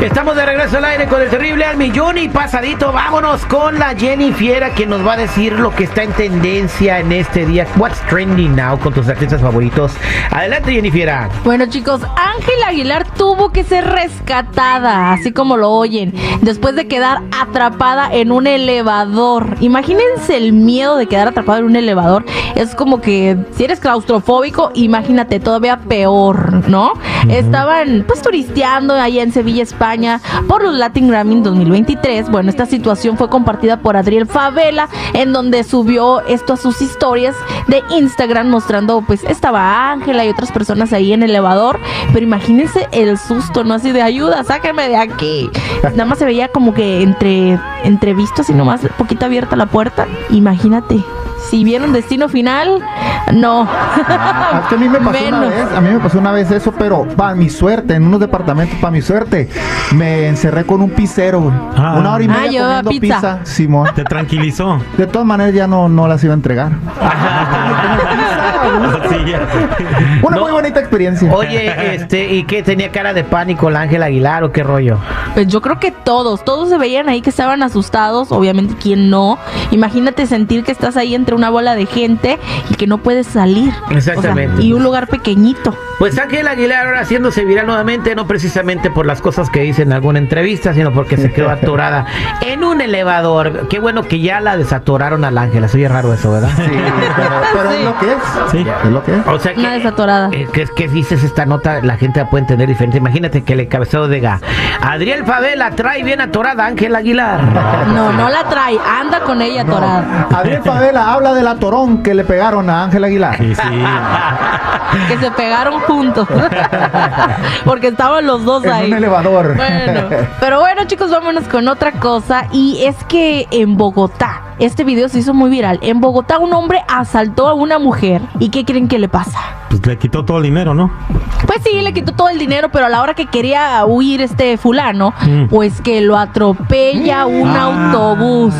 Estamos de regreso al aire con el terrible al millón y pasadito. Vámonos con la Jenny Fiera que nos va a decir lo que está en tendencia en este día. What's trending now con tus artistas favoritos. Adelante, Jenny Fiera. Bueno, chicos, Ángela Aguilar tuvo que ser rescatada, así como lo oyen, después de quedar atrapada en un elevador. Imagínense el miedo de quedar atrapado en un elevador. Es como que si eres claustrofóbico, imagínate todavía peor, ¿no? Estaban pues turisteando allá en Sevilla, España por los Latin Grammy 2023. Bueno, esta situación fue compartida por Adriel Favela, en donde subió esto a sus historias de Instagram mostrando, pues estaba Ángela y otras personas ahí en el elevador. Pero imagínense el susto, ¿no? Así de ayuda, sáquenme de aquí. Nada más se veía como que entre, entrevisto, así nomás, poquito abierta la puerta. Imagínate si vieron Destino Final, no. Ah, es que a mí me pasó una vez, a mí me pasó una vez eso, pero para mi suerte, en unos departamentos, para mi suerte, me encerré con un pizzero, güey. Ah. Una hora y Ah, media llevaba comiendo pizza. pizza, Simón. Te tranquilizó. De todas maneras ya no, no las iba a entregar. Sí. Una No. muy bonita experiencia. Oye, este, ¿y qué tenía cara de pánico la Ángela Aguilar o qué rollo? Pues yo creo que todos, todos se veían ahí que estaban asustados, obviamente quién no. Imagínate sentir que estás ahí entre una bola de gente y que no puedes salir. O sea, Exactamente. y un lugar pequeñito. Pues Ángela Aguilar ahora haciéndose viral nuevamente, no precisamente por las cosas que dice en alguna entrevista, sino porque se quedó atorada en un elevador. Qué bueno que ya la desatoraron a la Ángela. Se oye raro eso, ¿verdad? Sí, pero, pero Sí. es lo que es. Sí. Es lo que es. O sea que, Una desatorada. eh, que, que dices esta nota, la gente la puede entender diferente. Imagínate que el encabezado diga, Adriel Favela trae bien atorada a Ángela Aguilar. No, no la trae, anda con ella No. atorada. Adriel Favela habla del atorón que le pegaron a Ángel Aguilar. Sí, sí. Que se pegaron juntos. Porque estaban los dos En ahí. un elevador. Bueno, pero bueno chicos, vámonos con otra cosa y es que en Bogotá, este video se hizo muy viral. En Bogotá un hombre asaltó a una mujer y ¿qué creen que le pasa? Pues le quitó todo el dinero, ¿no? Pues sí, le quitó todo el dinero, pero a la hora que quería huir este fulano, Mm. pues que lo atropella un autobús.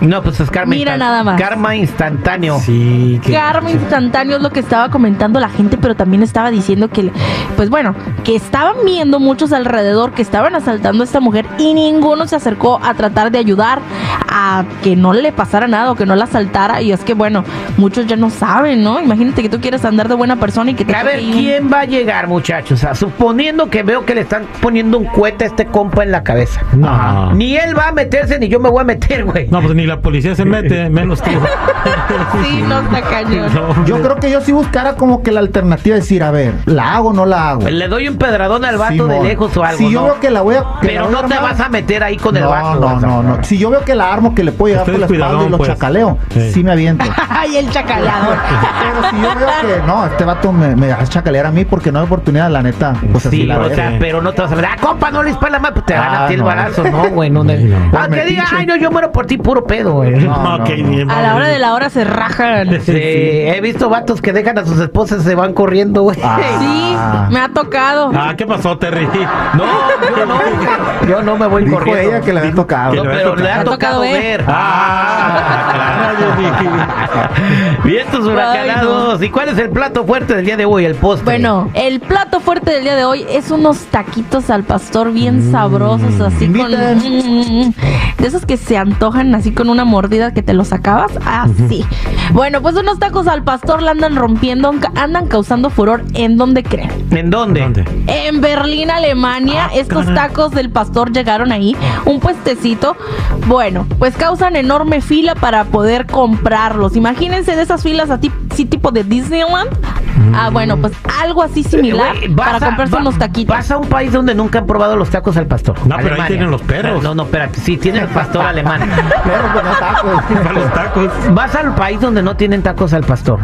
No, pues es karma. Mira nada más. Karma instantáneo. Sí. que- Karma instantáneo es lo que estaba comentando la gente, pero también estaba diciendo que, pues bueno, que estaban viendo muchos alrededor que estaban asaltando a esta mujer y ninguno se acercó a tratar de ayudar a que no le pasara nada o que no la asaltara. Y es que, bueno, muchos ya no saben, ¿no? Imagínate que tú quieres andar de buena persona y que te A ver, ¿quién va a llegar, muchachos? O sea, suponiendo que veo que le están poniendo un cohete a este compa en la cabeza. No. Ni él va a meterse, ni yo me voy a meter, güey. No, pues ni la policía se mete, menos tú. Sí, no está cañón. No, Yo creo que yo sí buscara como que la alternativa de decir, a ver, ¿la hago o no la hago? Le doy un pedradón al vato de lejos o algo, Si yo ¿no? veo que la voy a. Pero voy no te vas a meter ahí con el vato. No, no, no. Si yo veo que la armo que le puedo llegar por la espalda y lo pues. chacaleo, Sí. sí. me aviento. Ay, el chacaleador. Pero si yo veo que no, este vato me, me hace chacalear a mí porque no hay oportunidad, la neta. Pues así Sí, la o sea, pero no te vas a ver, ah, compa, no le dispara más, pues te van a Ah, ti el no. balazo, no, güey, no. no. Sí, no. Aunque diga, ay, no, yo muero por ti, puro pedo, güey. A la hora de la hora se rajan. Sí, he visto vatos que dejan a sus esposas y se van corriendo, güey. Ah. Sí, me ha tocado. Ah, ¿qué pasó, Terry? No, yo no, yo no me voy Dijo corriendo. ella que le había tocado. No, pero le ha tocado ver. Ah, claro. Vientos huracanados. ¿Y cuál es el plato fuerte del día de hoy? El postre. Bueno, el plato fuerte del día de hoy es unos taquitos al pastor bien sabrosos, así con... Mm, de esos que se antojan así con una mordida que te los acabas, así. Bueno, pues unos tacos al pastor la andan rompiendo, andan causando furor en donde creen. ¿En dónde? ¿Dónde? En Berlín, Alemania, Ah, estos caray. tacos del pastor llegaron ahí, un puestecito. Bueno, pues causan enorme fila para poder comprarlos. Imagínense de esas filas así, sí, tipo de Disneyland. Ah, bueno, pues algo así similar Güey, vas para a- comprarse va- unos taquitos. Vas a un país donde nunca han probado los tacos al pastor. No, pero ahí tienen los perros. No, no, espérate. Sí, tienen el pastor alemán. Pero no tacos. Para los tacos. Vas al país donde no tienen tacos al pastor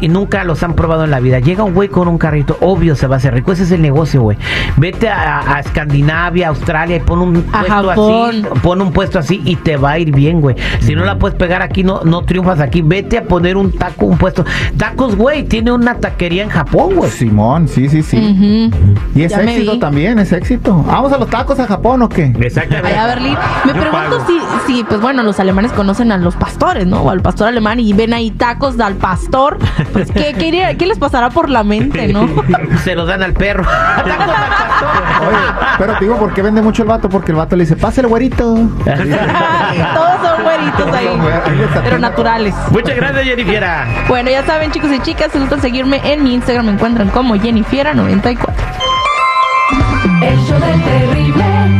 y nunca los han probado en la vida. Llega un güey con un carrito, obvio se va a hacer rico. Ese es el negocio, güey. Vete a, a Escandinavia, Australia y pon un A puesto Japón. así. Pon un puesto así y te va a ir bien, güey. Si no la puedes pegar aquí, no, no triunfas aquí. Vete a poner un taco, un puesto. Tacos, güey, tiene una taquería en Japón, güey. Simón, sí, sí, sí. Y es Ya éxito también, es éxito. Vamos a los tacos a Japón o qué? Exactamente. Allá a Berlín. Me Yo pregunto si, si, pues bueno, los alemanes conocen a los pastores, ¿no? O al pastor alemán y ven ahí tacos al pastor. Pues, ¿qué, qué, iría- qué les pasará por la mente, no? Se los dan al perro. Tacos al pastor. Oye, pero te digo, ¿por qué vende mucho el vato? Porque el vato le dice, pásale, güerito. Todos son güeritos ahí, pero naturales. Muchas gracias, Jennifer. Bueno, ya saben, chicos y chicas, si gustan seguirme en mi Instagram, me encuentran como Jennifiera94. El show del.